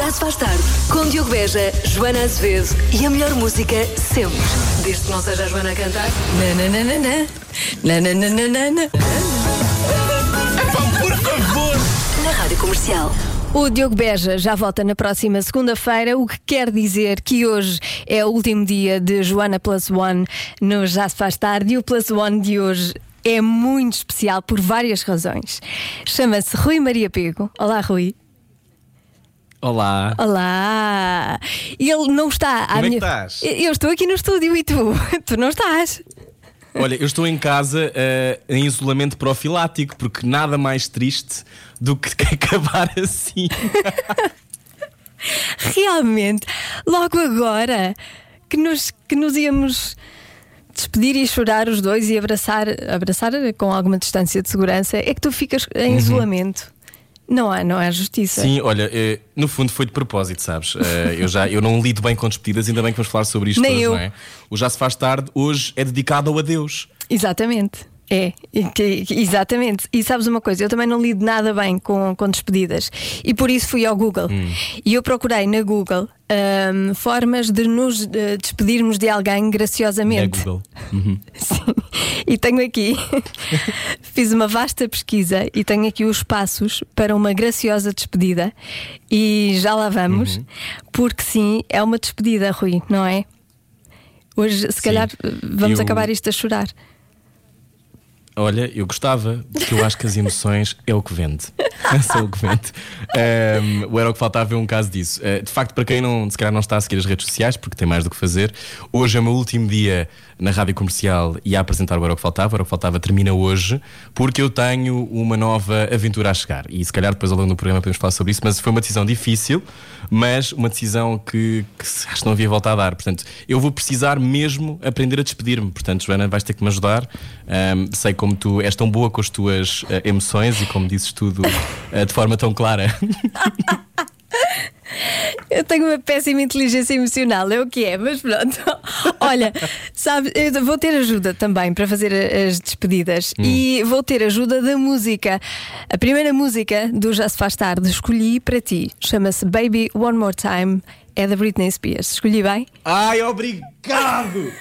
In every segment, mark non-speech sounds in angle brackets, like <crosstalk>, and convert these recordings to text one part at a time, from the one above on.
Já se faz tarde. Com Diogo Beja, Joana Azevedo e a melhor música sempre. Desde que não seja a Joana a cantar. Nananana. Nananana. Por favor! Na rádio comercial. O Diogo Beja já volta na próxima segunda-feira, o que quer dizer que hoje é o último dia de Joana Plus One no Já Se Faz Tarde e o Plus One de hoje é muito especial por várias razões. Chama-se Rui Maria Pego. Olá, Rui. Olá. Olá! E ele não está Como é que minha. estás? Eu estou aqui no estúdio e tu? <laughs> Tu não estás. Olha, eu estou em casa eh, em isolamento profilático, porque nada mais triste do que <laughs> acabar assim. <laughs> Realmente, logo agora que nos, que nos íamos despedir e chorar os dois e abraçar, abraçar com alguma distância de segurança, é que tu ficas em isolamento. Não há, não há justiça. Sim, olha, eh, no fundo foi de propósito, sabes? Eh, eu já eu não lido bem com despedidas, ainda bem que vamos falar sobre isto Nem hoje, eu. não é? O Já Se Faz Tarde hoje é dedicado ao adeus. Exatamente. É, exatamente. E sabes uma coisa, eu também não lido nada bem com, com despedidas. E por isso fui ao Google. Hum. E eu procurei na Google ahm, formas de nos eh, despedirmos de alguém graciosamente. Google. <laughs> Sim. E tenho aqui, <laughs> fiz uma vasta pesquisa e tenho aqui os passos para uma graciosa despedida. E já lá vamos, Uhum. porque sim, é uma despedida, Rui, não é? Hoje, se calhar, vamos Eu- acabar isto a chorar. Olha, eu gostava, porque eu acho que as emoções é o que vende. <laughs> É o que vende. Um, o Era o que faltava é um caso disso. Uh, de facto, para quem não, se calhar não está a seguir as redes sociais, porque tem mais do que fazer, hoje é o meu último dia na rádio comercial e a apresentar o Era o que faltava. O Era o que faltava termina hoje, porque eu tenho uma nova aventura a chegar. E se calhar depois ao longo do programa podemos falar sobre isso, mas foi uma decisão difícil, mas uma decisão que, que acho que não havia volta a dar. Portanto, eu vou precisar mesmo aprender a despedir-me. Portanto, Joana, vais ter que me ajudar. Um, sei como tu és tão boa com as tuas eh, emoções e como dizes tudo eh, de forma tão clara. <laughs> <laughs> Eu tenho uma péssima inteligência emocional, é o que é, mas pronto. <laughs> Olha, sabe, eu vou ter ajuda também para fazer as despedidas e vou ter ajuda da música. A primeira música do Já Se Faz Tarde escolhi para ti, chama-se Baby One More Time. É da Britney Spears. Escolhi bem? Ai, obrigado!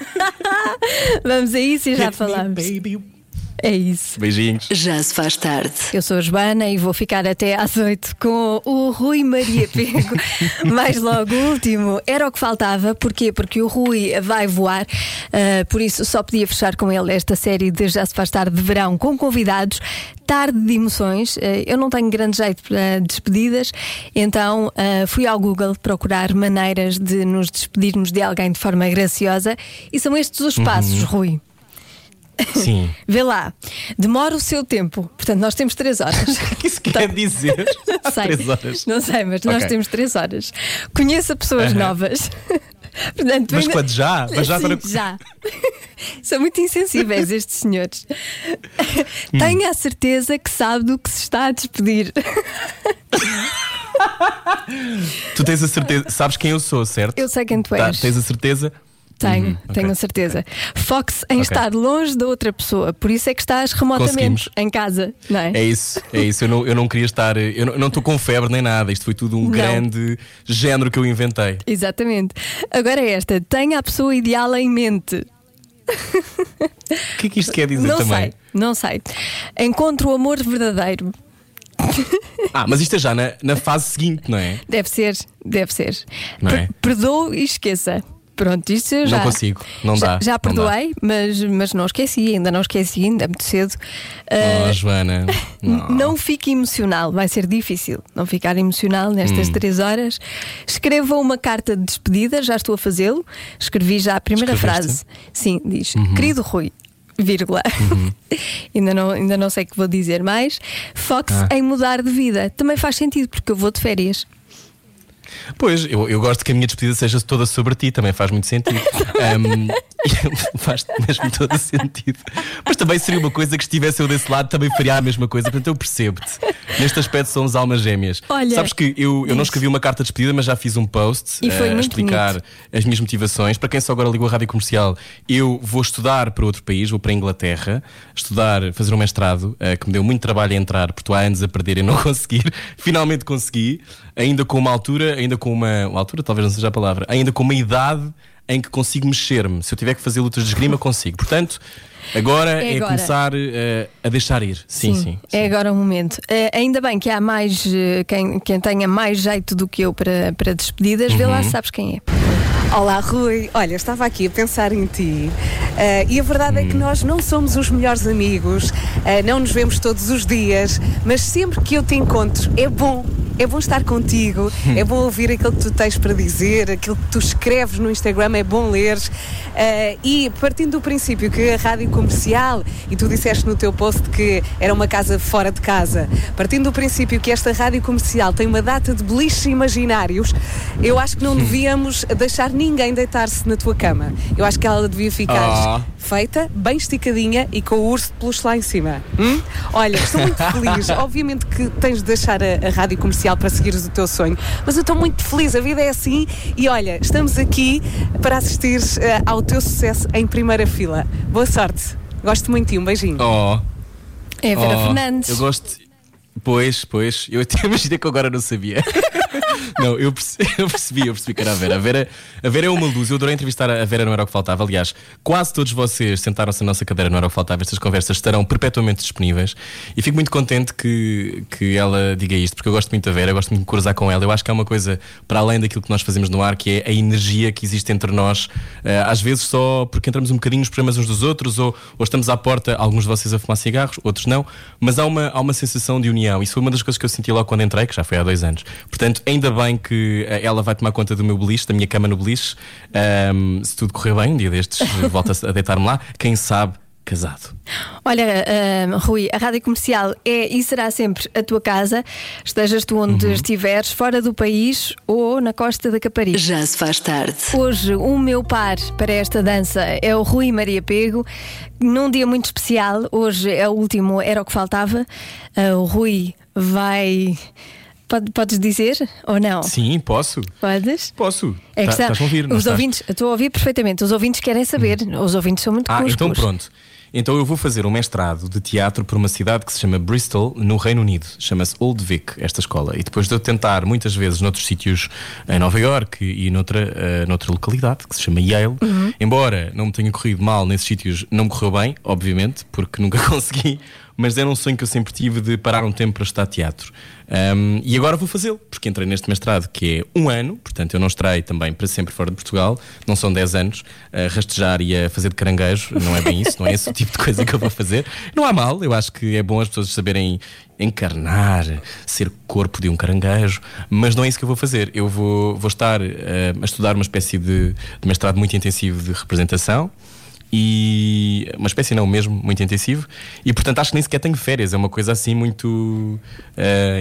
<laughs> Vamos a isso e já Hit me, falamos. baby. É isso. Beijinhos. Já se faz tarde. Eu sou a Joana e vou ficar até às oito com o Rui Maria Pego. <laughs> Mais logo, o último. Era o que faltava. Porquê? Porque o Rui vai voar. ah, por isso, só podia fechar com ele esta série de Já se faz tarde de verão com convidados. Tarde de emoções. Ah, eu não tenho grande jeito para despedidas, então ah, fui ao Google procurar maneiras de nos despedirmos de alguém de forma graciosa. E são estes os passos, Rui. <laughs> Sim. Vê lá, demora o seu tempo. Portanto, nós temos três horas. <laughs> O que isso quer dizer? <laughs> Há Sei. três horas. Não sei, mas nós Ok. temos três horas. Conheça pessoas novas. Portanto, Mas ainda- quando já? Mas já Sim, para- já. São muito insensíveis estes senhores. Hum. Tenha a certeza que sabe do que se está a despedir. Tu tens a certeza, sabes quem eu sou, certo? Eu sei quem tu Tá, és. tens a certeza? Tenho, Uhum, tenho a certeza. Foque-se em Ok. estar longe da outra pessoa, por isso é que estás remotamente em casa, não é? É isso, é isso. Eu não, eu não queria estar. Eu não- não estou com febre nem nada. Isto foi tudo um Não. grande género que eu inventei. Exatamente. Agora é esta: tenha a pessoa ideal em mente. O que é que isto quer dizer não também? sei, não sei. Encontre o amor verdadeiro. Ah, mas isto é já na, na fase seguinte, não é? Deve ser, deve ser. Não é? Per- Perdoe e esqueça. Pronto, isto eu Não já. consigo, não já, dá, Já não perdoei, mas, mas não esqueci, ainda não esqueci, ainda é muito cedo. Oh, Ah, Joana. <laughs> N- Não fique emocional, vai ser difícil não ficar emocional nestas Hum. três horas. Escreva uma carta de despedida, já estou a fazê-lo. Escrevi já a primeira Escreveste? frase. Sim, diz: Uhum. Querido Rui. Vírgula. <laughs> ainda, não, ainda não sei o que vou dizer mais. Foque-se Ah. em mudar de vida. Também faz sentido, porque eu vou de férias. Pois, eu, eu gosto que a minha despedida seja toda sobre ti, também faz muito sentido. <laughs> Ahm, <laughs> faz mesmo todo sentido. Mas também seria uma coisa que estivesse eu desse lado, também faria a mesma coisa. Portanto, eu percebo-te. Neste aspecto, somos almas gêmeas. Olha, Sabes que eu, eu não escrevi uma carta de despedida, mas já fiz um post eh, a explicar bonito. as minhas motivações. Para quem só agora ligou a rádio comercial, eu vou estudar para outro país, vou para a Inglaterra, estudar, fazer um mestrado, eh, que me deu muito trabalho a entrar, porque estou há anos a perder e não <laughs> conseguir. Finalmente consegui, ainda com uma altura ainda com uma, uma altura, talvez não seja a palavra, ainda com uma idade em que consigo mexer-me. Se eu tiver que fazer lutas de esgrima, <laughs> consigo. Portanto, agora É é, agora. começar eh, a deixar ir. Sim, sim. É sim. agora o momento. Eh, ainda bem que há mais eh, quem, quem tenha mais jeito do que eu para, para despedidas. Vê Uhum. lá se sabes quem é. Olá, Rui. Olha, estava aqui a pensar em ti eh, e a verdade é que nós não somos os melhores amigos, eh, não nos vemos todos os dias, mas sempre que eu te encontro é bom. É bom estar contigo, é bom ouvir aquilo que tu tens para dizer, aquilo que tu escreves no Instagram, é bom ler. Eh, e partindo do princípio que a rádio comercial, e tu disseste no teu post que era uma casa fora de casa, partindo do princípio que esta rádio comercial tem uma data de beliches imaginários, eu acho que não devíamos deixar ninguém deitar-se na tua cama. Eu acho que ela devia ficar Ah. feita, bem esticadinha e com o urso de peluche lá em cima. Hum? Olha, estou muito feliz. <laughs> Obviamente que tens de deixar a, a rádio comercial para seguires o teu sonho, mas eu estou muito feliz. A vida é assim e olha, estamos aqui para assistir eh, ao teu sucesso em primeira fila. Boa sorte. Gosto muito de ti. Um beijinho. Oh, É Vera oh, Fernandes. Eu gosto. Pois, pois. Eu até <laughs> imaginei que agora não sabia. Não, eu percebi, <laughs> eu percebi, eu percebi que era a Vera. A Vera, a Vera é uma luz. Eu adorei entrevistar a Vera, não era o que faltava. Aliás, quase todos vocês sentaram-se na nossa cadeira, não era o que faltava. Estas conversas estarão perpetuamente disponíveis. E fico muito contente que, que ela diga isto, porque eu gosto muito da Vera, eu gosto muito de cruzar com ela. Eu acho que há uma coisa para além daquilo que nós fazemos no ar, que é a energia que existe entre nós. eh, às vezes só porque entramos um bocadinho nos problemas uns dos outros, ou, ou estamos à porta, alguns de vocês a fumar cigarros, outros não, mas há uma, há uma sensação de união. Isso foi uma das coisas que eu senti logo quando entrei, que já foi há dois anos. Portanto, ainda bem que eh, ela vai tomar conta do meu beliche, da minha cama no beliche. Ahm, se tudo correr bem, um dia destes, <laughs> volta a deitar-me lá. Quem sabe, casado. Olha, Rui, a rádio comercial é e será sempre a tua casa, estejas tu onde Uhum. estiveres, fora do país ou na costa da Caparica. Já se faz tarde. Hoje, o meu par para esta dança é o Rui Maria Pego. Num dia muito especial, hoje é o último, era o que faltava. Ah, o Rui vai. Pode- podes dizer ou não? Sim, posso. Podes? Posso. É que Tá- está- Estás a ouvir? os estás? ouvintes, estou a ouvir perfeitamente. Os ouvintes querem saber. Os ouvintes são muito Ah, cuscos. então pronto. Então eu vou fazer um mestrado de teatro por uma cidade que se chama Bristol, no Reino Unido. Chama-se Old Vic, esta escola. E depois de eu tentar muitas vezes noutros sítios em Nova York e noutra, eh, noutra localidade que se chama Yale, embora não me tenha corrido mal nesses sítios, não me correu bem, obviamente, porque nunca <laughs> consegui. Mas era um sonho que eu sempre tive de parar um tempo para estudar teatro. Um, e agora vou fazê-lo, porque entrei neste mestrado que é um ano, portanto eu não estarei também para sempre fora de Portugal, não são 10 anos, a rastejar e a fazer de caranguejo, não é bem isso, não é esse o tipo de coisa que eu vou fazer. Não há mal, eu acho que é bom as pessoas saberem encarnar, ser corpo de um caranguejo, mas não é isso que eu vou fazer. Eu vou, vou estar eh, a estudar uma espécie de, de mestrado muito intensivo de representação e uma espécie não mesmo muito intensivo e portanto acho que nem sequer tenho férias é uma coisa assim muito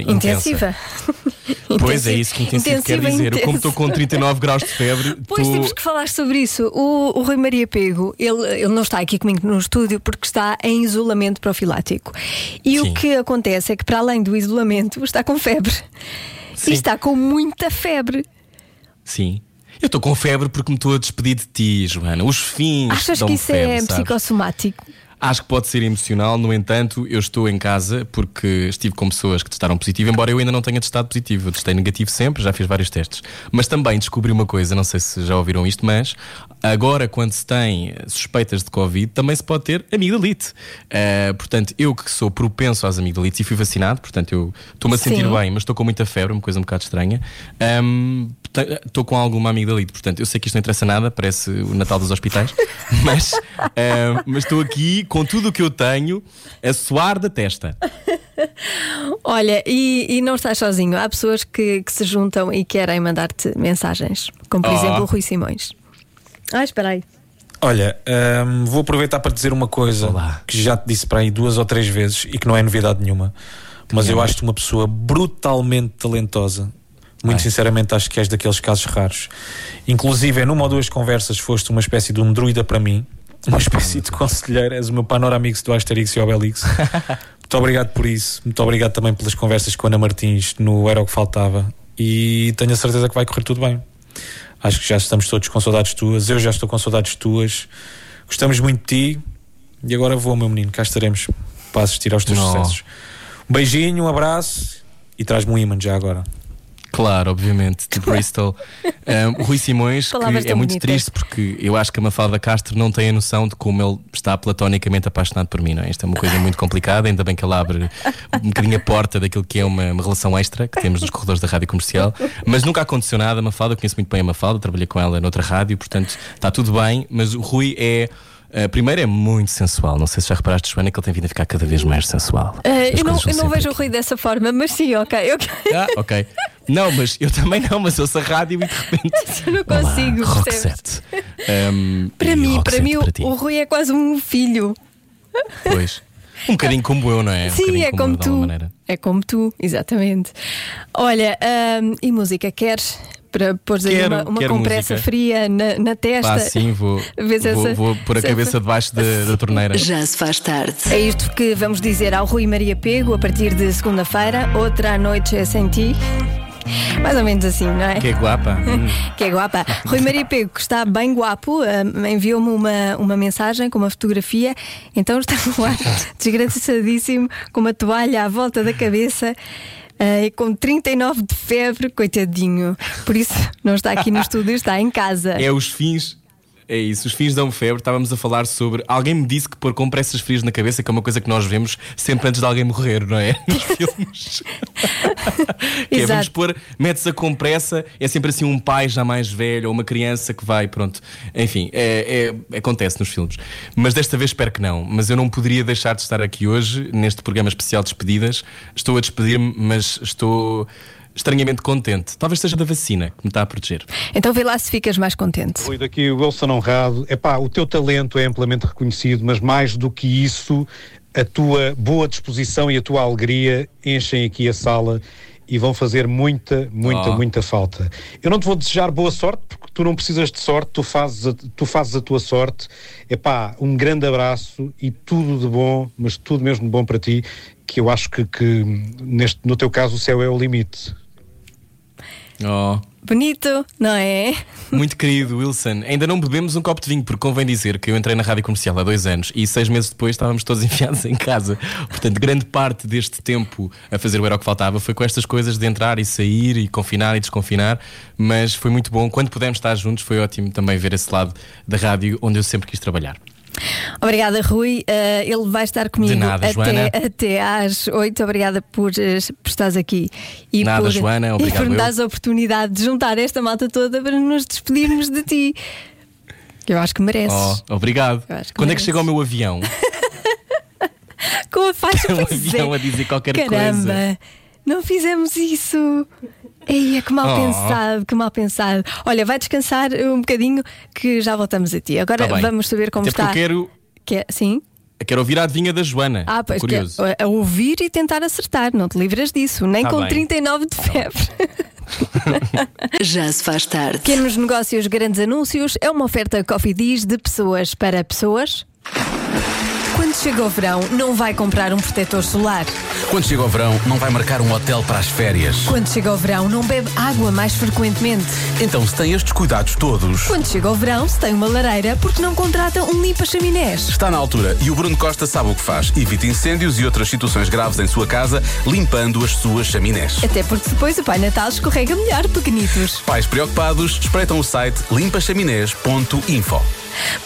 intensa. Intensiva. <laughs> Pois é isso que intensivo quer Intensiva, dizer. Eu, como estou com 39 graus de febre, Pois estou- temos que falar sobre isso. O, o Rui Maria Pego, ele, ele não está aqui comigo no estúdio porque está em isolamento profilático. E o Sim. que acontece é que, para além do isolamento, está com febre. Sim. E está com muita febre. Sim. Eu estou com febre porque me estou a despedir de ti, Joana. Os fins. Achas que isso febre, é sabes? psicossomático? Acho que pode ser emocional, no entanto, eu estou em casa porque estive com pessoas que testaram positivo, embora eu ainda não tenha testado positivo. Eu testei negativo sempre, já fiz vários testes. Mas também descobri uma coisa, não sei se já ouviram isto, mas agora, quando se tem suspeitas de Covid, também se pode ter amigdalite. Ah, portanto, eu que sou propenso às amigdalites e fui vacinado, portanto, eu estou-me a sentir Sim. bem, mas estou com muita febre, uma coisa um bocado estranha. Te- Estou com alguma amigdalite, portanto, eu sei que isto não interessa nada, parece o Natal dos hospitais, <laughs> mas mas estou aqui com tudo o que eu tenho a suar da testa. <laughs> Olha, e, e não estás sozinho. Há pessoas que, que se juntam e querem mandar-te mensagens, como por Oh. exemplo o Rui Simões. Ah, espera aí. Olha, hum, vou aproveitar para dizer uma coisa Olá. que já te disse para aí duas ou três vezes e que não é novidade nenhuma, mas eu acho-te uma pessoa brutalmente talentosa. Muito Ai. sinceramente, acho que és daqueles casos raros. Inclusive, numa ou duas conversas, foste uma espécie de um druida para mim, uma espécie de conselheiro. És o meu panoramix do Asterix e Obelix. <laughs> Muito obrigado por isso. Muito obrigado também pelas conversas com a Ana Martins no Era o que Faltava. E tenho a certeza que vai correr tudo bem. Acho que já estamos todos com saudades tuas. Eu já estou com saudades tuas. Gostamos muito de ti. E agora vou, meu menino. Cá estaremos para assistir aos teus Não. sucessos. Um beijinho, um abraço e traz-me um imã já agora. Claro, obviamente, de Bristol. Um, Rui Simões, Palavras que é muito bonitas. triste porque eu acho que a Mafalda Castro não tem a noção de como ele está platonicamente apaixonado por mim, não é? Isto é uma coisa muito complicada, ainda bem que ele abre um bocadinho a porta daquilo que é uma, uma relação extra que temos nos corredores da rádio comercial. Mas nunca aconteceu nada, a Mafalda, eu conheço muito bem a Mafalda, trabalhei com ela noutra rádio, portanto está tudo bem, mas o Rui é. Uh, primeiro é muito sensual, não sei se já reparaste, Joana, que ele tem vindo a ficar cada vez mais sensual. As eu não, eu não vejo o Rui dessa forma, mas sim, ok. Ah, ok. Não, mas eu também não, mas ouço a rádio e de repente. <laughs> eu não consigo, Olá? Roxette. Um, Para mim, Roxette para mim o, para ti. o Rui é quase um filho. Pois. Um bocadinho como eu, não é? um Sim, bocadinho é como alguma tu. maneira. É como tu, exatamente. Olha, ahm, e música, queres? Para pôr aí Quero, uma, uma quero compressa música. fria na, na testa. Pá, sim, vou, <laughs> vou, essa- vou pôr a cabeça debaixo da, da torneira. Já se faz tarde. É isto que vamos dizer ao Rui Maria Pego a partir de segunda-feira. Outra noite é sem ti. <laughs> Mais ou menos assim, não é? Que é guapa. <laughs> Hum. Que é guapa. Rui Maria Pego, que está bem guapo, ah, enviou-me uma, uma mensagem com uma fotografia. Então está lá, <laughs> desgraçadíssimo, com uma toalha à volta da cabeça. e com 39 de febre, coitadinho. Por isso não está aqui no estúdio, está em casa. É os fins. É isso, os fins dão febre. Estávamos a falar sobre. Alguém me disse que pôr compressas frias na cabeça que é uma coisa que nós vemos sempre antes de alguém morrer, não é? Nos <laughs> filmes. que é, Exato. vamos pôr, metes a compressa, é sempre assim um pai já mais velho ou uma criança que vai, pronto. Enfim, é, é- acontece nos filmes. Mas desta vez espero que não. Mas eu não poderia deixar de estar aqui hoje, neste programa especial de despedidas. Estou a despedir-me, mas estou estranhamente contente. Talvez seja da vacina que me está a proteger. Então vê lá se ficas mais contente. Oi, daqui o Wilson Honrado. Epá, o teu talento é amplamente reconhecido, mas mais do que isso, a tua boa disposição e a tua alegria enchem aqui a sala e vão fazer muita, muita, Oh. muita falta. Eu não te vou desejar boa sorte, porque tu não precisas de sorte, tu fazes a, tu fazes a tua sorte. Epá, um grande abraço e tudo de bom, mas tudo mesmo de bom para ti, que eu acho que, que neste, no teu caso o céu é o limite. Oh. Bonito, não é? Muito querido Wilson, ainda não bebemos um copo de vinho, porque convém dizer que eu entrei na rádio comercial há dois anos e seis meses depois estávamos todos <laughs> enfiados em casa. Portanto, grande parte deste tempo a fazer o Era o que Faltava foi com estas coisas de entrar e sair e confinar e desconfinar. Mas foi muito bom. Quando pudemos estar juntos, foi ótimo também ver esse lado da rádio onde eu sempre quis trabalhar. Obrigada, Rui. Uh, ele vai estar comigo nada, Joana. até, até às 8. Obrigada por, uh, por estares aqui. E Nada, por, Joana, <laughs> E por me dares a oportunidade de juntar esta malta toda para nos despedirmos de ti. Que eu acho que mereces. Oh, obrigado. Que Quando é que mereces. chega o meu avião? <laughs> <laughs> Com a faixa Um avião é. a dizer qualquer Caramba, coisa. não fizemos isso. Ei, que mal Oh. pensado, que mal pensado. Olha, vai descansar um bocadinho que já voltamos a ti. Agora Tá vamos saber como Até está. eu quero, Que é- sim? quero ouvir a adivinha da Joana. Ah, pois que curioso. a, a ouvir e tentar acertar, não te livras disso, nem Tá com bem. 39 de febre. <laughs> <laughs> Já se faz tarde. Pequenos negócios, grandes anúncios é uma oferta Coffee Diz de pessoas para pessoas. Quando chega o verão, não vai comprar um protetor solar. Quando chega o verão, não vai marcar um hotel para as férias. Quando chega o verão, não bebe água mais frequentemente. Então, se tem estes cuidados todos, Quando chega o verão, se tem uma lareira, porque não contrata um limpa-chaminés. está na altura e o Bruno Costa sabe o que faz. Evita incêndios e outras situações graves em sua casa, limpando as suas chaminés. Até porque depois o Pai Natal escorrega melhor, pequenitos. Pais preocupados, espreitam o site limpachaminés.info.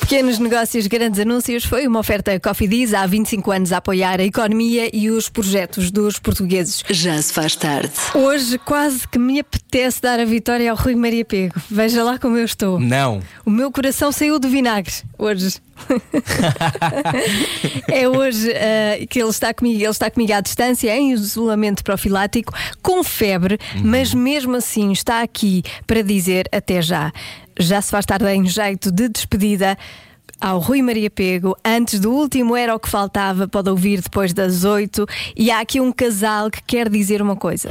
Pequenos negócios, grandes anúncios foi uma oferta Coffee Diz há 25 anos a apoiar a economia e os projetos dos portugueses. Já se faz tarde. Hoje quase que me apetece dar a vitória ao Rui Maria Pego. Veja lá como eu estou. Não. O meu coração saiu do vinagre hoje. <laughs> é hoje uh, que ele está comigo, ele está comigo à distância, em isolamento profilático, com febre, mas mesmo assim está aqui para dizer até já. Já se faz tarde em jeito de despedida. Ao Rui Maria Pego, antes do último era o que faltava, pode ouvir depois das oito. E há aqui um casal que quer dizer uma coisa.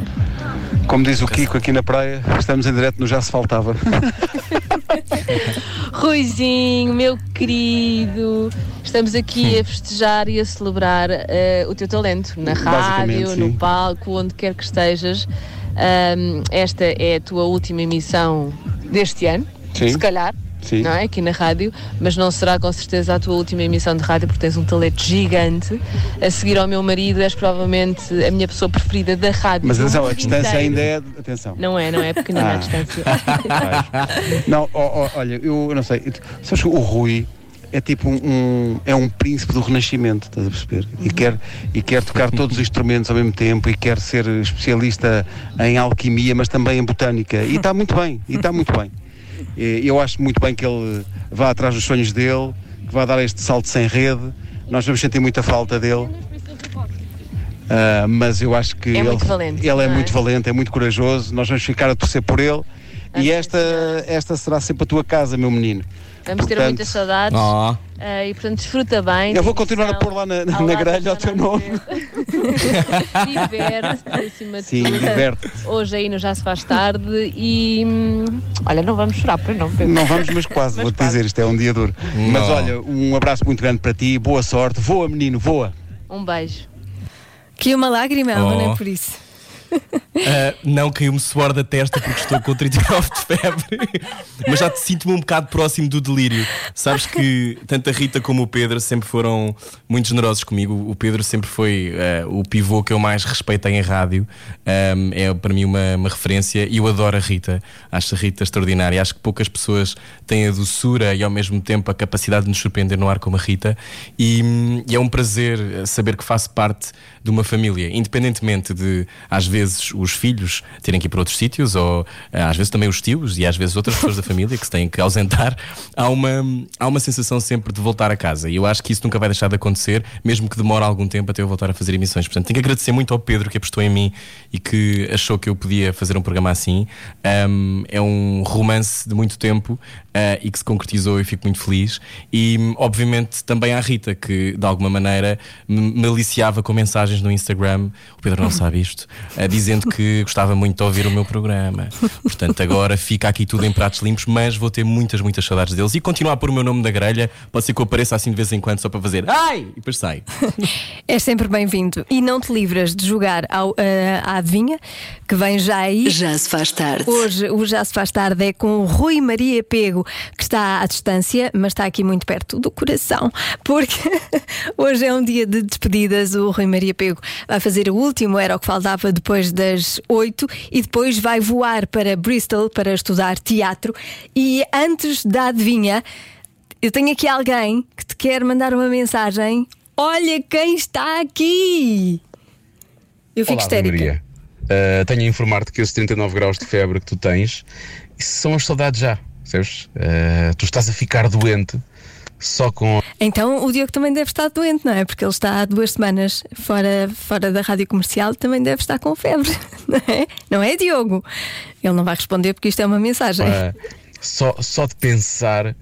Como diz o Kiko aqui na praia, estamos em direto no Já Se Faltava. <laughs> Ruizinho, meu querido, estamos aqui a festejar e a celebrar eh, o teu talento na rádio, sim. no palco, onde quer que estejas. Esta é a tua última emissão deste ano, Sim. se calhar, Sim. não é? Aqui na rádio, mas não será com certeza a tua última emissão de rádio, porque tens um talento gigante. A seguir ao meu marido, és provavelmente a minha pessoa preferida da rádio. Mas atenção, a distância ainda é. Atenção. Não é, não é pequenina Ah. a distância. <laughs> Não, ó, ó, olha, eu não sei. Sabes que o Rui é tipo um, um- é um príncipe do renascimento, estás a perceber? E quer, e quer tocar <laughs> todos os instrumentos ao mesmo tempo e quer ser especialista em alquimia, mas também em botânica. E <laughs> está muito bem, e está muito bem. E Eu acho muito bem que ele vá atrás dos sonhos dele, que vá dar este salto sem rede. Nós vamos sentir muita falta dele. Ah, mas eu acho que É ele, muito valente, ele é é? muito valente, é muito corajoso. Nós vamos ficar a torcer por ele. E esta, esta será sempre a tua casa, meu menino. Vamos ter Portanto, muitas saudades. Oh. eh, e portanto desfruta bem. Eu vou continuar a emissão, pôr lá na, na lado grelha o teu nome. Diverte-te acima de Sim, tudo. diverte. Hoje aí no Já Se Faz Tarde e hum, olha, não vamos chorar, pois não, Pedro. Não vamos, mas quase, Mas vou-te quase. dizer, isto é um dia duro. Mas Não. olha, um abraço muito grande para ti, boa sorte, voa menino, voa. Um beijo. Que uma lágrima, Oh. não é por isso. Ah, não caiu-me suor da testa porque estou com 39 de febre, mas já te sinto-me um bocado próximo do delírio. Sabes que tanto a Rita como o Pedro sempre foram muito generosos comigo. O Pedro sempre foi ah, o pivô que eu mais respeitei em rádio. Ahm, é para mim uma, uma referência e eu adoro a Rita. Acho a Rita extraordinária. Acho que poucas pessoas têm a doçura e ao mesmo tempo a capacidade de nos surpreender no ar como a Rita. E, e é um prazer saber que faço parte de uma família, independentemente de, às vezes, os filhos terem que ir para outros sítios, ou eh, às vezes também os tios e às vezes outras pessoas da família que se têm que ausentar, há uma, há uma sensação sempre de voltar a casa. E eu acho que isso nunca vai deixar de acontecer, mesmo que demore algum tempo até eu voltar a fazer emissões. Portanto, tenho que agradecer muito ao Pedro que apostou em mim e que achou que eu podia fazer um programa assim. Um, é um romance de muito tempo uh, e que se concretizou e fico muito feliz. E, obviamente, também à Rita, que de alguma maneira me me aliciava com mensagens no Instagram. O Pedro não sabe isto, <laughs> dizendo que gostava muito de ouvir o meu programa. Portanto, agora fica aqui tudo em pratos limpos, mas vou ter muitas, muitas saudades deles e continuar a pôr o meu nome na grelha. Pode ser que eu apareça assim de vez em quando só para fazer ai! E depois sai. És sempre bem-vindo. E não te livras de jogar ao, eh, à adivinha, que vem já aí. Já se faz tarde. Hoje o Já Se Faz Tarde é com o Rui Maria Pego, que está à distância, mas está aqui muito perto do coração, porque <laughs> hoje é um dia de despedidas. O Rui Maria Pego vai fazer o último, era o que faltava depois das oito, e depois vai voar para Bristol para estudar teatro. E antes da adivinha, eu tenho aqui alguém que te quer mandar uma mensagem. Olha quem está aqui! Eu fico Olá, histérica. Uh, tenho a informar-te que esses 39 graus de febre que tu tens, são as saudades já, percebes? Uh, tu estás a ficar doente só com. Então o Diogo também deve estar doente, não é? Porque ele está há duas semanas fora, fora da rádio comercial, também deve estar com febre, <laughs> não é? Não é, Diogo? Ele não vai responder porque isto é uma mensagem. só, só de pensar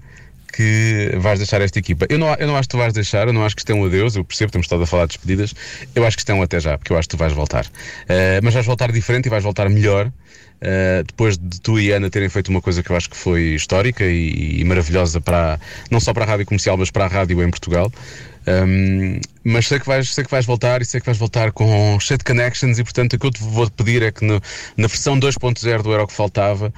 que vais deixar esta equipa. Eu não, eu não acho que tu vais deixar, eu não acho que isto é um adeus, eu percebo, temos estado a falar de despedidas, eu acho que isto é até já, porque eu acho que tu vais voltar. Uh, mas vais voltar diferente e vais voltar melhor. Uh, depois de tu e Ana terem feito uma coisa que eu acho que foi histórica e, e maravilhosa para não só para a rádio comercial, mas para a rádio em Portugal. Um, mas sei que, vais, sei que vais voltar e sei que vais voltar com cheio de connections e portanto o que eu te vou pedir é que no, na versão 2.0 do Era o que Faltava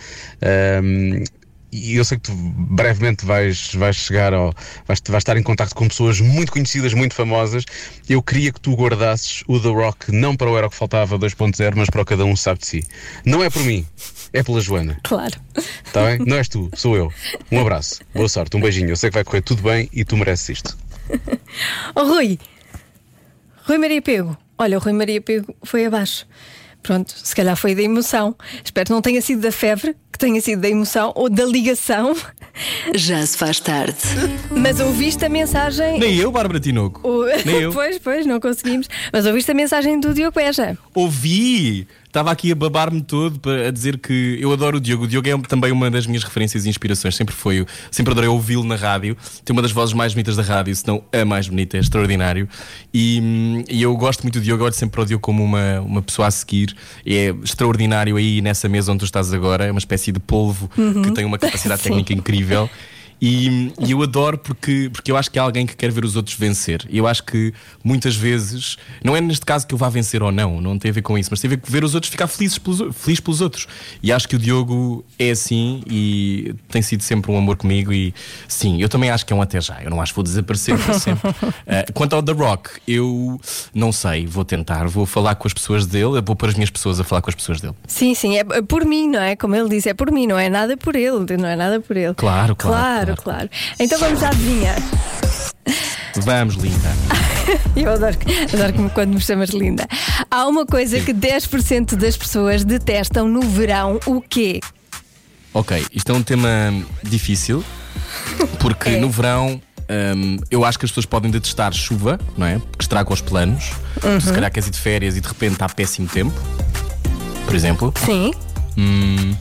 um, e eu sei que tu brevemente vais, vais chegar ao. Vais, vais estar em contato com pessoas muito conhecidas, muito famosas. Eu queria que tu guardasses o The Rock não para o Era o que Faltava 2.0, mas para o Cada Um Sabe de Si. Não é por mim, é pela Joana. Claro. Está bem? Não és tu, sou eu. Um abraço, boa sorte, um beijinho. Eu sei que vai correr tudo bem e tu mereces isto. Oh, <laughs> Rui, Rui Maria Pego. Olha, o Rui Maria Pego foi abaixo. Pronto, se calhar foi da emoção. Espero que não tenha sido da febre, que tenha sido da emoção ou da ligação. Já se faz tarde. Mas ouviste a mensagem. Nem eu, Bárbara Tinoco. O- Nem <laughs> eu. pois, pois, não conseguimos. Mas ouviste a mensagem do Diogo Beja. Ouvi! Estava aqui a babar-me todo para a dizer que eu adoro o Diogo. O Diogo é também uma das minhas referências e inspirações. Sempre foi. Sempre adorei ouvi-lo na rádio. Tem uma das vozes mais bonitas da rádio, se não a mais bonita, é extraordinário. E, e eu gosto muito do Diogo. Olho sempre para o Diogo como uma, uma pessoa a seguir. É extraordinário aí nessa mesa onde tu estás agora. É uma espécie de polvo Uhum. que tem uma capacidade <laughs> técnica incrível. E, e eu adoro porque, porque eu acho que é alguém que quer ver os outros vencer. E eu acho que muitas vezes, não é neste caso que eu vá vencer ou não, não tem a ver com isso, mas tem a ver com ver os outros ficar felizes pelos, felizes pelos outros. E acho que o Diogo é assim e tem sido sempre um amor comigo. E sim, eu também acho que é um até já. Eu não acho que vou desaparecer para sempre. Uh, <laughs> quanto ao The Rock, eu não sei, vou tentar, vou falar com as pessoas dele, vou pôr as minhas pessoas a falar com as pessoas dele. Sim, sim, é por mim, não é? Como ele disse, é por mim, não é nada por ele, não é nada por ele. Claro, claro. Claro, claro. Então vamos à adivinha. Vamos, linda. <laughs> Eu adoro, adoro quando me chamas linda. Há uma coisa que 10% das pessoas detestam no verão, o quê? Ok, isto é um tema difícil, porque É. no verão. hum, eu acho que as pessoas podem detestar chuva, não é? Porque estraga os planos. Uhum. Se calhar queres ir de férias e de repente está péssimo tempo, por exemplo. Sim. Hum,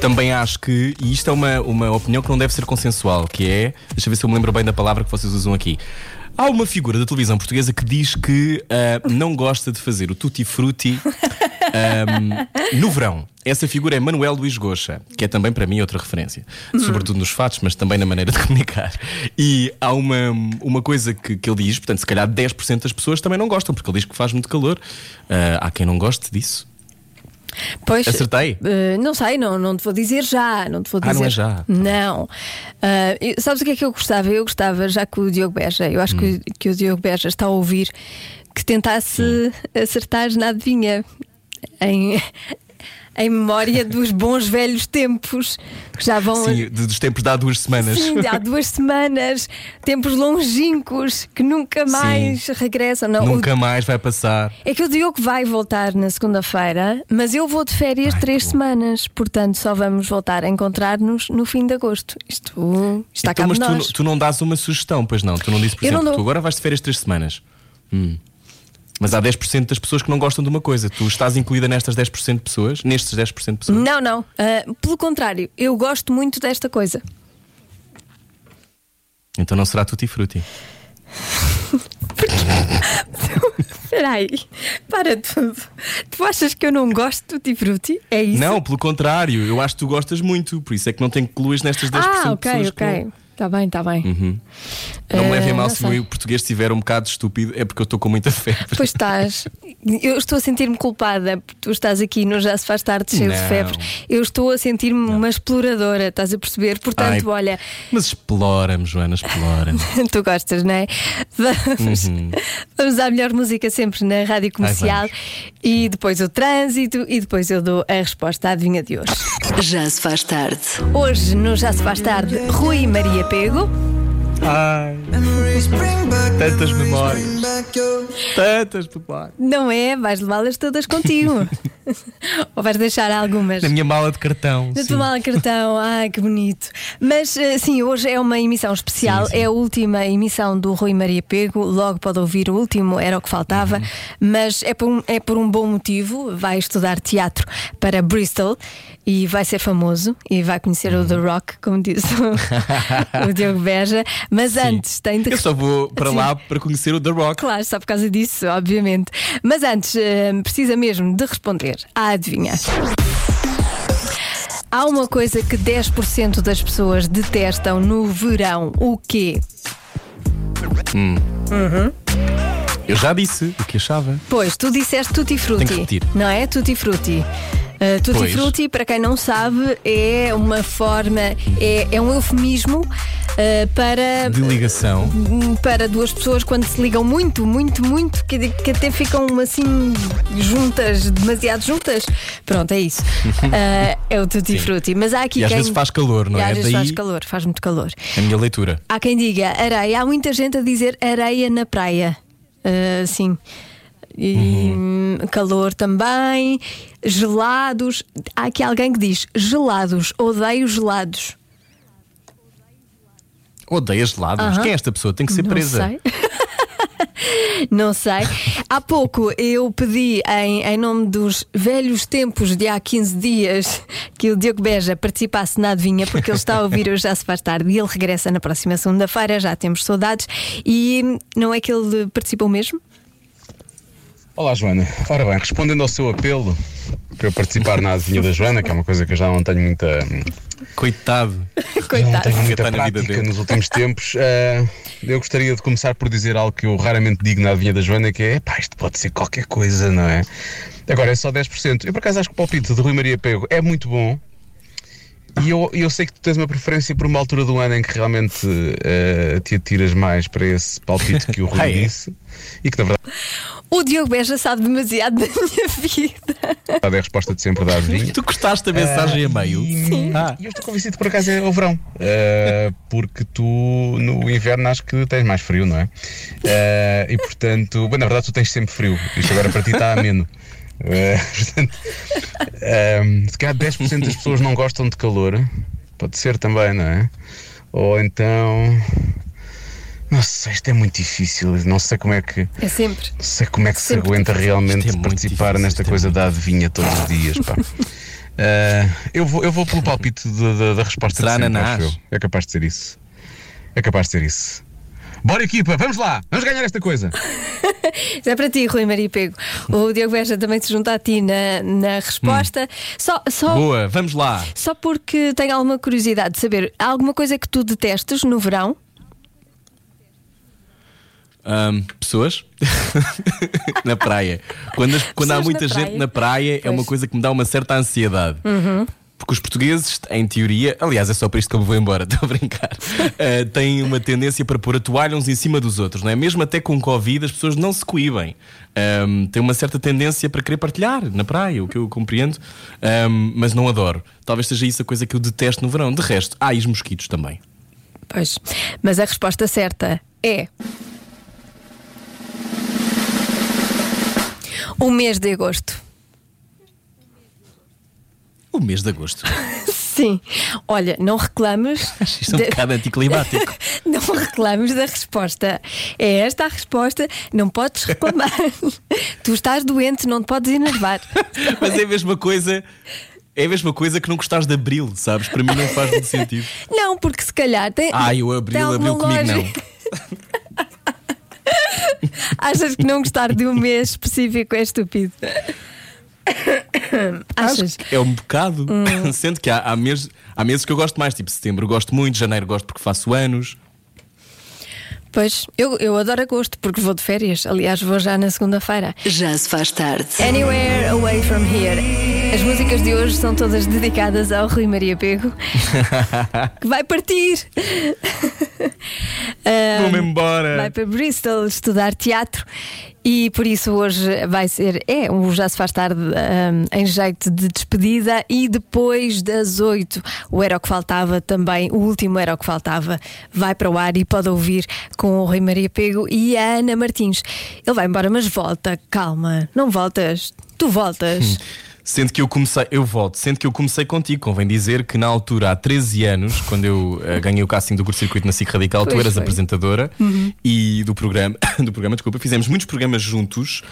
também acho que, e isto é uma, uma opinião que não deve ser consensual, que é, deixa eu ver se eu me lembro bem da palavra que vocês usam aqui. Há uma figura da televisão portuguesa que diz que ah, não gosta de fazer o tutti frutti ahm, no verão. Essa figura é Manuel Luís Goxa, que é também para mim outra referência, sobretudo nos fatos, mas também na maneira de <laughs> comunicar. E há uma, uma coisa que, que ele diz, portanto, se calhar 10% das pessoas também não gostam, porque ele diz que faz muito calor. Ah, há quem não goste disso. Pois, Acertei? eh, não sei, não, não te vou dizer já. Não te vou Ah, dizer. não é já? Não. Ah, eu- sabes o que é que eu gostava? Eu gostava, já que o Diogo Beja, eu acho Hum. que, que o Diogo Beja está a ouvir, que tentasse acertar na adivinha. Em, em memória dos bons velhos tempos que já vão. Sim, dos tempos de há duas semanas. Sim, de há duas semanas, tempos longínquos que nunca mais regressam. Não, o- Nunca mais vai passar. é que o Diogo vai voltar na segunda-feira, mas eu vou de férias três semanas, portanto só vamos voltar a encontrar-nos no fim de agosto. Isto está então, cá mas tu, nós. tu não dás uma sugestão, pois não? Tu não dizes, por Eu exemplo, tu agora vais de férias três semanas. Hum. Mas há 10% das pessoas que não gostam de uma coisa. Tu estás incluída nestas 10% de pessoas? Nestes 10% de pessoas? Não, não. ah, pelo contrário, eu gosto muito desta coisa. Então não será tutti frutti. <laughs> Espera aí, para tudo. Tu achas que eu não gosto do Tutti Frutti? É isso? Não, pelo contrário. Eu acho que tu gostas muito. Por isso é que não te incluís nestas 10% Ah, de ok, pessoas. que ok. não- Está bem, está bem. Uhum. Não me Eh, levem mal não se o meu português estiver um bocado estúpido, é porque eu estou com muita febre. Pois estás. Eu estou a sentir-me culpada tu estás aqui no Já Se Faz Tarde cheio de Não. febre. Eu estou a sentir-me uma exploradora, estás a perceber? Portanto, Ai, olha, Mas explora-me, Joana, explora-me. <laughs> tu gostas, não é? Vamos, Uhum. vamos à melhor música sempre na rádio comercial e depois o trânsito e depois eu dou a resposta à adivinha de hoje. Já se faz tarde. Hoje, no Já Se Faz Tarde, Rui Maria Pego. Ai, tantas memórias. Tantas memórias. Não é? Vais levá-las todas contigo. <laughs> Ou vais deixar algumas? Na minha mala de cartão. Na sim. tua mala de cartão, <laughs> ai que bonito. Mas eh, sim, hoje é uma emissão especial, Sim, sim. é a última emissão do Rui Maria Pego. Logo pode ouvir o último, era o que faltava, Uhum. mas é por, um, é por um bom motivo. Vai estudar teatro para Bristol e vai ser famoso e vai conhecer Uhum. o The Rock, como diz o, <laughs> o Diogo Beja. Mas Sim. antes tem de Eu só vou para Sim. lá para conhecer o The Rock. Claro, só por causa disso, obviamente. Mas antes, eh, precisa mesmo de responder à adivinha. Há uma coisa que 10% das pessoas detestam no verão. O quê? Eu já disse o que achava. Pois, tu disseste tutti frutti. Tenho que repetir. Não é? Tutti frutti. Uh, tutti Pois. frutti, para quem não sabe, é uma forma, é, é um eufemismo uh, para De ligação. para duas pessoas quando se ligam muito, muito, muito, que, que até ficam assim juntas, demasiado juntas. Pronto, é isso. Ah, <laughs> é o tutti Sim. frutti. Mas há aqui E às quem. vezes faz calor, não E é? Às vezes Daí faz calor, faz muito calor. a minha leitura. Há quem diga areia, há muita gente a dizer areia na praia. Ah, sim. E hum, calor também, gelados. Há aqui alguém que diz gelados, odeio gelados. Odeia gelados. Quem é esta pessoa? Tem que ser Não presa. sei. <laughs> Não sei. Há pouco eu pedi, em, em nome dos velhos tempos de há 15 dias, que o Diogo Beja participasse na adivinha, porque ele está a ouvir hoje já se faz tarde e ele regressa na próxima segunda-feira, já temos saudades. E não é que ele participou mesmo? Olá, Joana. Ora bem, respondendo ao seu apelo para eu participar na adivinha da Joana, que é uma coisa que eu já não tenho muita, Coitado. já não Coitado. tenho muita Está na vida prática dele. nos últimos tempos, eh, eu gostaria de começar por dizer algo que eu raramente digo na adivinha da Joana, que é, pá, isto pode ser qualquer coisa, não é? Agora, é só 10%. Eu, por acaso, acho que o palpite de Rui Maria Pego é muito bom, e eu, eu sei que tu tens uma preferência por uma altura do ano em que realmente eh, te atiras mais para esse palpite que o Rui Ah, é? disse, e que, na verdade, O Diogo Beja sabe demasiado da minha <laughs> vida. é a resposta de sempre da adivinha. Tu gostaste da mensagem a meio? E, Ah. e eu estou convencido que por acaso é o verão. Eh, porque tu no inverno acho que tens mais frio, não é? Eh, e portanto, bem, na verdade tu tens sempre frio. Isto agora para ti está ameno. Eh, <laughs> portanto, ehm, se calhar 10% das pessoas não gostam de calor. Pode ser também, não é? Ou então. Não sei, isto é muito difícil. Não sei como é que. É sempre. Não sei como é que Sempre se aguenta realmente Isto é participar difícil, nesta isto é coisa da adivinha todos os dias. Pá. <laughs> Eh, eu, vou, eu vou pelo palpite da, da- da resposta Será de sempre, ananás? acho eu. É capaz de ser isso. É capaz de ser isso. Bora, equipa, vamos lá, vamos ganhar esta coisa. <laughs> Isso é para ti, Rui Maria Pego. O Diogo Beja também se junta a ti na, na resposta. Só, só, Boa, vamos lá. só porque tenho alguma curiosidade de saber, há alguma coisa que tu detestes no verão? Ahm, pessoas <laughs> na praia. Quando, as- quando há muita na gente praia. na praia, é Pois. Uhum. uma coisa que me dá uma certa ansiedade. Porque os portugueses, em teoria, aliás, é só para isto que eu me vou embora, <laughs> estou a brincar, ah, têm uma tendência para pôr a toalha uns em cima dos outros, não é? Mesmo até com Covid, as pessoas não se coíbem. Ahm, têm uma certa tendência para querer partilhar na praia, o que eu compreendo, ahm, mas não adoro. Talvez seja isso a coisa que eu detesto no verão. De resto, há os mosquitos também. Pois. Mas a resposta certa é. O mês de agosto. O mês de agosto. <laughs> Sim. Olha, não reclames. <laughs> Isto é um de- bocado anticlimático. <laughs> Não reclames da resposta. É esta a resposta. Não podes reclamar. tu estás doente, não te podes enervar. Mas é a mesma coisa. É a mesma coisa que não gostares de abril, sabes? Para mim não faz muito sentido. Não, porque se calhar tem. Ai, o tem abril, alguma abril comigo não. <laughs> Achas que não gostar de um mês específico é estúpido? Achas? É um bocado. Hum. <laughs> Sendo que há, há, meses, há meses que eu gosto mais, tipo setembro gosto muito, janeiro gosto porque faço anos. Pois, eu, eu adoro agosto porque vou de férias. Aliás, vou já na segunda-feira. Já se faz tarde. Anywhere Away From Here. As músicas de hoje são todas dedicadas ao Rui Maria Pego, <laughs> que vai partir. Ah, Vou-me embora. Vai para Bristol estudar teatro e por isso hoje vai ser, é, o Já Se Faz Tarde ah, em jeito de despedida e depois das oito, o Era o que Faltava também, o último Era o que Faltava, vai para o ar e pode ouvir com o Rui Maria Pego e a Ana Martins. Ele vai embora, mas volta, calma, não voltas, tu voltas. Sendo que eu comecei, eu volto, sendo que eu comecei contigo, convém dizer que na altura, há 13 anos, quando eu eh, ganhei o casting do curso circuito na SIC Radical, tu Pois eras foi. apresentadora e do programa, <coughs> do programa, desculpa, fizemos muitos programas juntos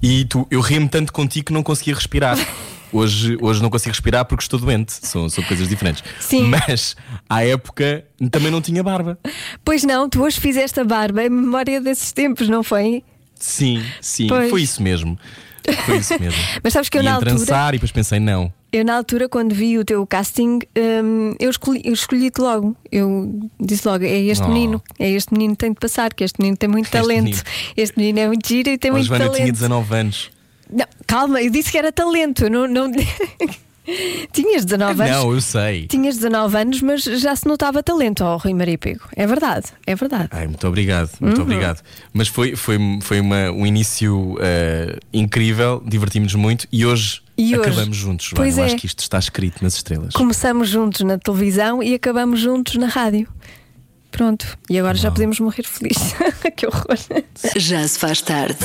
e tu, eu ri-me tanto contigo que não conseguia respirar. <laughs> Hoje, hoje não consigo respirar porque estou doente, são, são coisas diferentes. Sim. Mas à época também não tinha barba. Pois não, tu hoje fizeste a barba em memória desses tempos, não foi? Sim, sim, Pois. foi isso mesmo. Foi isso mesmo. <laughs> Mas sabes que eu na altura. trançar e depois pensei, não. Eu, na altura, quando vi o teu casting, hum, eu escolhi- eu escolhi-te logo. Eu disse logo: é este Oh. menino, é este menino que tem de passar, que este menino tem muito <laughs> Este talento. menino. Este menino é muito giro e tem A muito Joana talento. tinha 19 anos. Não, calma, eu disse que era talento. eu Não, não... <laughs> <laughs> Tinhas 19 anos. Não, eu sei. Tinhas 19 anos, mas já se notava talento ao Rui Maria Pego. É verdade, é verdade. Ai, muito obrigado, muito Uhum. obrigado. Mas foi, foi, foi uma, um início eh, incrível, divertimos-nos muito e hoje E hoje? acabamos juntos. Joana. Pois Eu é. acho que isto está escrito nas estrelas. Começamos juntos na televisão e acabamos juntos na rádio. Pronto, e agora já podemos morrer felizes. <laughs> que horror. Já se faz tarde.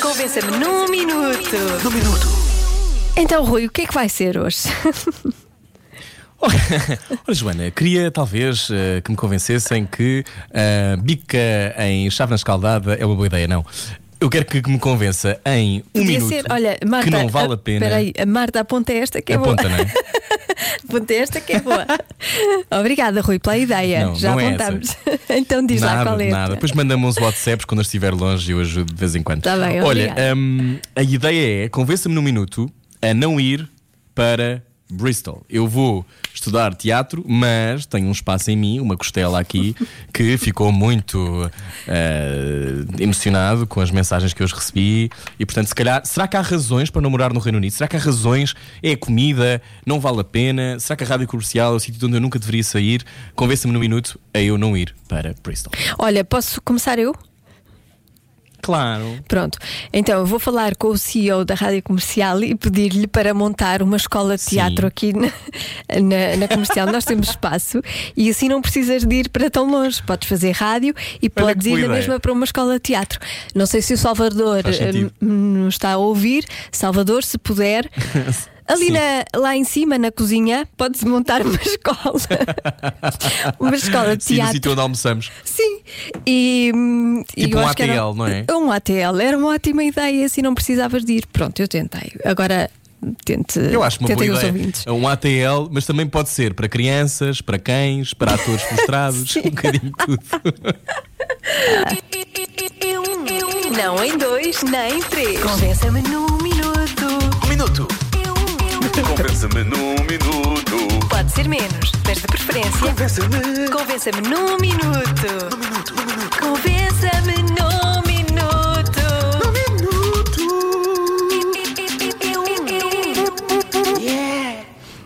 Convença-me num minuto. Num minuto. Então, Rui, o que é que vai ser hoje? <laughs> Ora, Joana, queria talvez eh, que me convencessem que a bica em chave na escaldada é uma boa ideia, não. Eu quero que, que me convença em um Podia minuto ser, olha, Marta. que não vale a pena. Espera aí, a Marta aponta esta que é Aponta, boa. não é? <laughs> Apontei esta que é boa. Obrigada, Rui, pela ideia. Não, Já não é <laughs> então diz lá nada, qual é. nada. Depois manda-me uns WhatsApps quando eu estiver longe e eu ajudo de vez em quando. Tá bem, Olha, hum, a ideia é convença-me num minuto a não ir para Bristol. Eu vou estudar teatro, mas tenho um espaço em mim, uma costela aqui, <laughs> que ficou muito eh, emocionado com as mensagens que eu recebi. E portanto, se calhar, será que há razões para não morar no Reino Unido? Será que há razões? É a comida? Não vale a pena? Será que a rádio comercial é o sítio onde eu nunca deveria sair? Convença-me num minuto a eu não ir para Bristol. Olha, posso começar eu? Claro. Pronto, então eu vou falar com o CEO da Rádio Comercial e pedir-lhe para montar uma escola de Sim. teatro aqui na, na, na comercial. Nós temos espaço e assim não precisas de ir para tão longe. Podes fazer rádio e Olha podes ir na mesma para uma escola de teatro. Não sei se o Salvador sentido. eh, nos está a ouvir. Salvador, se puder. <laughs> Ali na- lá em cima, na cozinha, pode-se montar uma escola. <laughs> uma escola de Sim, no teatro. sítio onde almoçamos. Sim, e, Tipo eu um acho que era- ATL, não é? Um ATL, era uma ótima ideia, assim não precisavas de ir. Pronto, eu tentei. Agora tente. Eu acho uma boa ideia. ouvintes. É um ATL, mas também pode ser para crianças, para cães, para atores frustrados, <laughs> um bocadinho tudo. Não em dois, nem em três. Convença-me num minuto. Um minuto. Convença-me num minuto. Pode ser menos, mas de preferência. Convença-me. Convença-me num minuto. Num minuto, num minuto. Convença-me num minuto. Num minuto.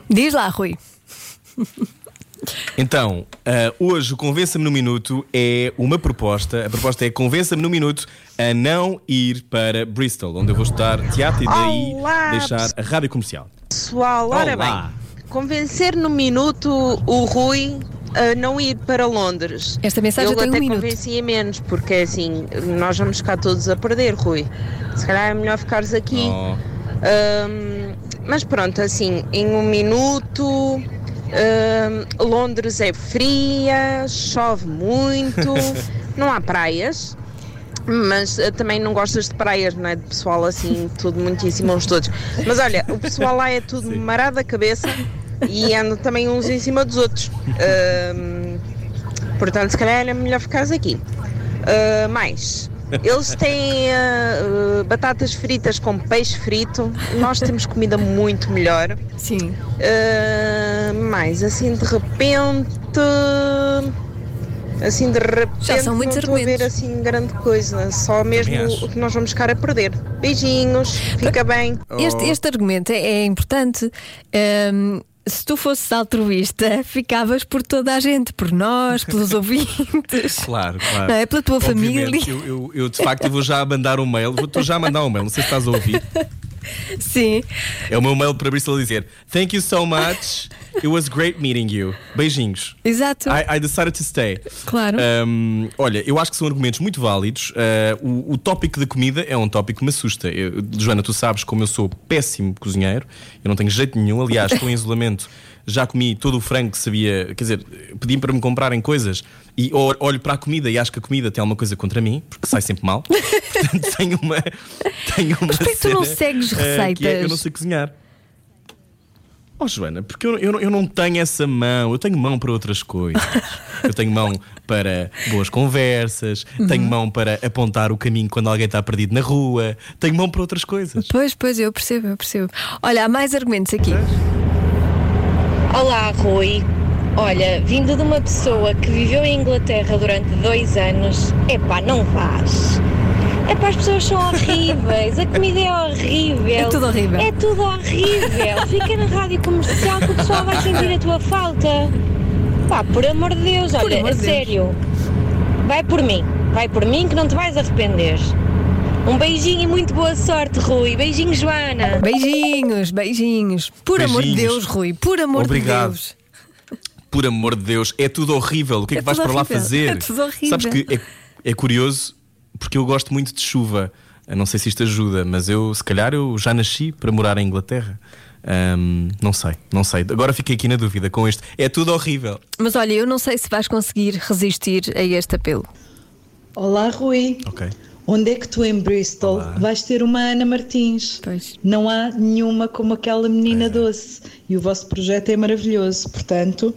Diz lá, Rui. Então, ah, hoje o Convença-me no Minuto é uma proposta. A proposta é Convença-me no Minuto a não ir para Bristol, onde eu vou estudar teatro e daí Olá, deixar a rádio comercial. Pessoal, ora Olá. bem, convencer no minuto o Rui a não ir para Londres. Esta mensagem Eu tem um até minuto. convencia menos, porque assim, nós vamos ficar todos a perder, Rui. Se calhar é melhor ficares aqui. Oh, Ahm, mas pronto, assim, em um minuto. ahm, Londres é fria, chove muito, <laughs> não há praias. Mas eh, também não gostas de praias, não é? De pessoal assim, <laughs> tudo muitíssimo uns todos. Mas olha, o pessoal lá é tudo marado a cabeça e anda também uns em cima dos outros. Ahm, portanto, se calhar é melhor ficares aqui. Ah, mais, eles têm ah, batatas fritas com peixe frito. Nós temos comida muito melhor. Sim. Ah, mais, assim de repente. Assim de repente. Já são muitos não estou a ver argumentos. assim grande coisa. Só mesmo o que nós vamos ficar a perder. Beijinhos, fica bem. Este, Oh. este argumento é, é importante. Ahm, se tu fosses altruísta, ficavas por toda a gente, por nós, pelos <laughs> ouvintes. Claro, claro. Não é? Pela tua Obviamente, família. Eu, eu, eu, de facto vou já mandar um mail. Vou- já mandar um mail, não sei se estás a ouvir. <laughs> Sim. É o meu mail para Bristol dizer Thank you so much. It was great meeting you. Beijinhos. Exato. I, I decided to stay. Claro. Um, olha, eu acho que são argumentos muito válidos. Uh, o, o tópico da comida é um tópico que me assusta. Eu- Joana, tu sabes como eu sou péssimo cozinheiro, eu não tenho jeito nenhum. Aliás, estou em <laughs> isolamento. Já comi todo o frango que sabia, quer dizer, pedi para me comprarem coisas e olho para a comida e acho que a comida tem alguma coisa contra mim, porque sai sempre mal. <laughs> Portanto, tenho uma. Tenho uma Mas porquê que tu não segues uh, que é, receitas? eu não sei cozinhar. Oh, Joana, porque eu, eu, não- eu não tenho essa mão, eu tenho mão para outras coisas. <laughs> eu tenho mão para boas conversas, Uhum. tenho mão para apontar o caminho quando alguém está perdido na rua, tenho mão para outras coisas. Pois, pois, eu percebo, eu percebo. Olha, há mais argumentos aqui. Olá, Rui. Olha, vindo de uma pessoa que viveu em Inglaterra durante dois anos, epá, não vás. Epá, as pessoas são horríveis, a comida é horrível. É tudo horrível. É tudo horrível. Fica na rádio comercial que o pessoal vai sentir a tua falta. Pá, por amor de Deus, Por olha, a de Deus. sério. Vai por mim, vai por mim que não te vais arrepender. Um beijinho e muito boa sorte, Rui. Beijinho, Joana. Beijinhos, beijinhos. Por amor de Beijinhos. Deus, Rui, por amor Obrigado. de Deus. Por amor de Deus, é tudo horrível. O que é, É que vais para lá horrível. fazer? É tudo horrível. Sabes que é, é curioso porque eu gosto muito de chuva. Eu não sei se isto ajuda, mas eu, se calhar, eu já nasci para morar em Inglaterra. Ahm, não sei, não sei. Agora fiquei aqui na dúvida com este. É tudo horrível. Mas olha, eu não sei se vais conseguir resistir a este apelo. Olá, Rui. Ok. Onde é que tu em Bristol vais ter uma Ana Martins? Não há nenhuma como aquela menina doce. E o vosso projeto é maravilhoso. Portanto,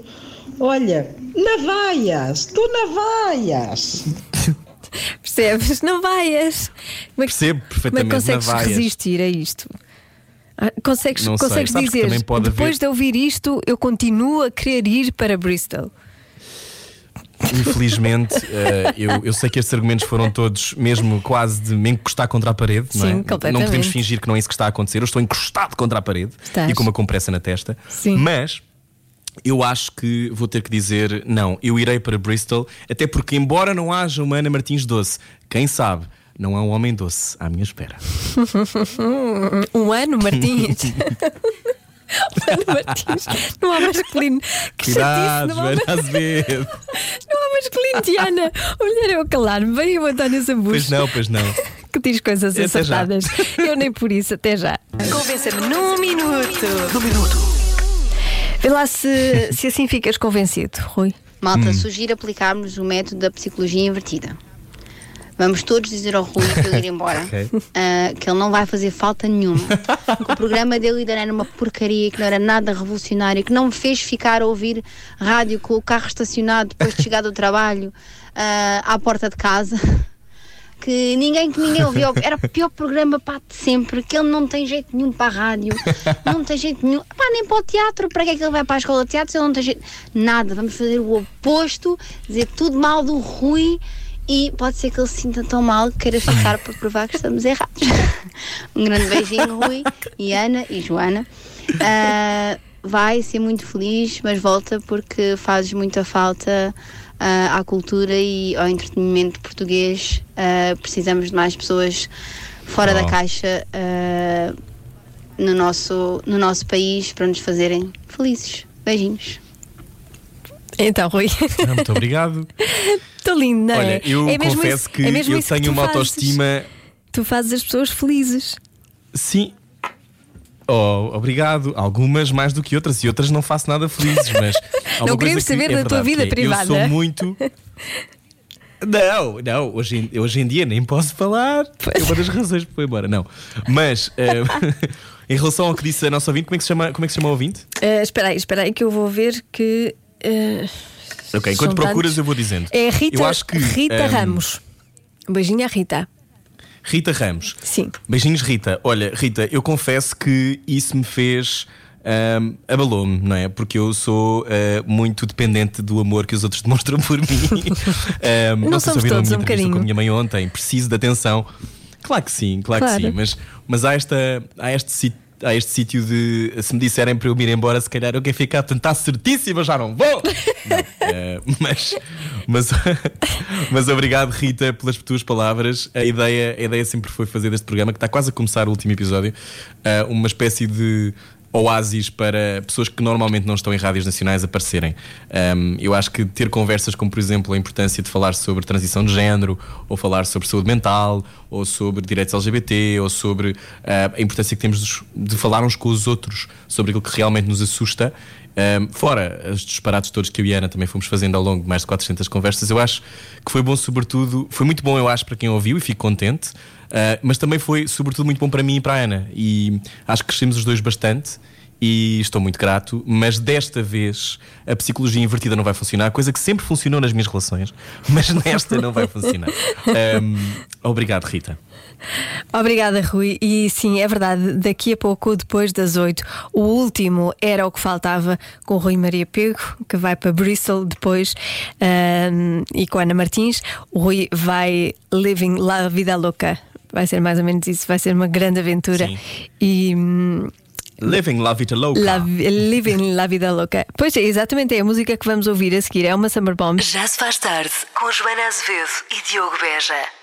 olha, navaias, tu navaias. <laughs> Percebes? Não vaias. Como é Percebo é perfeitamente, consegues não vaias. resistir a isto? Ah, Consegues, Não consegues dizer, depois haver- de ouvir isto, eu continuo a querer ir para Bristol. Infelizmente, <laughs> eh, eu, eu sei que estes argumentos foram todos mesmo quase de me encostar contra a parede, não é? Sim, Não completamente. podemos fingir que não é isso que está a acontecer. Eu estou encostado contra a parede Estás. e com uma compressa na testa. Sim. Mas eu acho que vou ter que dizer não, eu irei para Bristol, até porque, embora não haja uma Ana Martins doce, quem sabe, não há um homem doce à minha espera. <laughs> um ano, Martins. <laughs> um ano, Martins. Não há masculino. Que Cuidado, chatice, não há, <laughs> não há masculino, Diana. Olha, eu a calar-me. Vem o António Zambujo. Pois não, pois não. Que diz coisas Até já. acertadas. Eu nem por isso, até já. Convença-me num minuto. Num minuto. Vê lá se, se assim ficas convencido, Rui. Malta, Hum. sugiro aplicarmos o método da psicologia invertida. Vamos todos dizer ao Rui para ele ir embora <laughs> Ok. ah, que ele não vai fazer falta nenhuma. que o programa dele ainda era uma porcaria, que não era nada revolucionário, que não me fez ficar a ouvir rádio com o carro estacionado depois de chegar do trabalho ah, à porta de casa. Que ninguém que ninguém ouvia. <laughs> Era o pior programa pá, de sempre, que ele não tem jeito nenhum para a rádio, não tem jeito nenhum. Pá, nem para o teatro, para que é que ele vai para a escola de teatro se ele não tem jeito? Nada, vamos fazer o oposto, dizer tudo mal do Rui e pode ser que ele se sinta tão mal que queira ficar para provar que estamos errados. <laughs> um grande beijinho, Rui, e Ana e Joana. Ah, vai ser muito feliz, mas volta porque fazes muita falta à cultura e ao entretenimento português. Ah, precisamos de mais pessoas fora da Oh. caixa ah, no, nosso, no nosso país para nos fazerem felizes. Beijinhos. Então, Rui. Ah, Muito obrigado. <laughs> Estou lindo, não é? Olha, eu é confesso isso- que é eu que tenho tu uma fazes. autoestima. Tu fazes as pessoas felizes. Sim. Oh, obrigado. Algumas mais do que outras e outras não faço nada felizes, mas. <laughs> Não queremos que saber é da tua vida é, privada. Eu sou muito. <laughs> Não, não, hoje em, hoje em dia nem posso falar. É uma das razões que foi embora. Não. Mas eh, <laughs> em relação ao que disse a nossa ouvinte, como é que se chama, como é que se chama a ouvinte? Ah, espera aí, espera aí que eu vou ver que. ah, Ok, enquanto procuras, tantos. eu vou dizendo. É Rita, eu acho que, Rita ehm, Ramos. Um beijinho à Rita. Rita Ramos. Sim. Beijinhos, Rita. Olha, Rita, eu confesso que isso me fez. ahm, abalou-me, não é? Porque eu sou ah, muito dependente do amor que os outros <laughs> demonstram por mim. Ahm, Não se somos a todos um entrevista com bocadinho. a minha mãe ontem. Preciso de atenção. Claro que sim, claro, Claro. que sim. Mas, mas há, esta, há este sítio. Há este sítio de se me disserem para eu me ir embora, se calhar eu quero ficar, portanto está certíssimo, eu já não vou. <laughs> Não, eh, mas, mas, <laughs> mas obrigado, Rita, pelas tuas palavras. A ideia, a ideia sempre foi fazer deste programa, que está quase a começar o último episódio, eh, uma espécie de oásis para pessoas que normalmente não estão em rádios nacionais aparecerem. Um, eu acho que ter conversas como, por exemplo, a importância de falar sobre transição de género, ou falar sobre saúde mental, ou sobre direitos LGBT, ou sobre ah, a importância que temos de, falar uns com os outros sobre aquilo que realmente nos assusta. Um, fora os disparates todos que eu e Ana também fomos fazendo ao longo de mais de 400 conversas, eu acho que foi bom, sobretudo, foi muito bom, eu acho, para quem ouviu e fico contente, uh, mas também foi, sobretudo, muito bom para mim e para a Ana. E acho que crescemos os dois bastante e estou muito grato, mas desta vez a psicologia invertida não vai funcionar, coisa que sempre funcionou nas minhas relações, <laughs> mas nesta não vai funcionar. Um, obrigado, Rita. Obrigada, Rui. E sim, é verdade, daqui a pouco, depois das oito, o último era o que faltava com o Rui Maria Pego, que vai para Bristol depois, ahm, e com a Ana Martins. O Rui vai Living La Vida Louca. Vai ser mais ou menos isso, vai ser uma grande aventura. E. hum, Living La Vita Louca. La, living La Vida Louca. Pois é, exatamente, é a música que vamos ouvir a seguir. É uma Summer Bomb. Já se faz tarde com Joana Azevedo e Diogo Beja.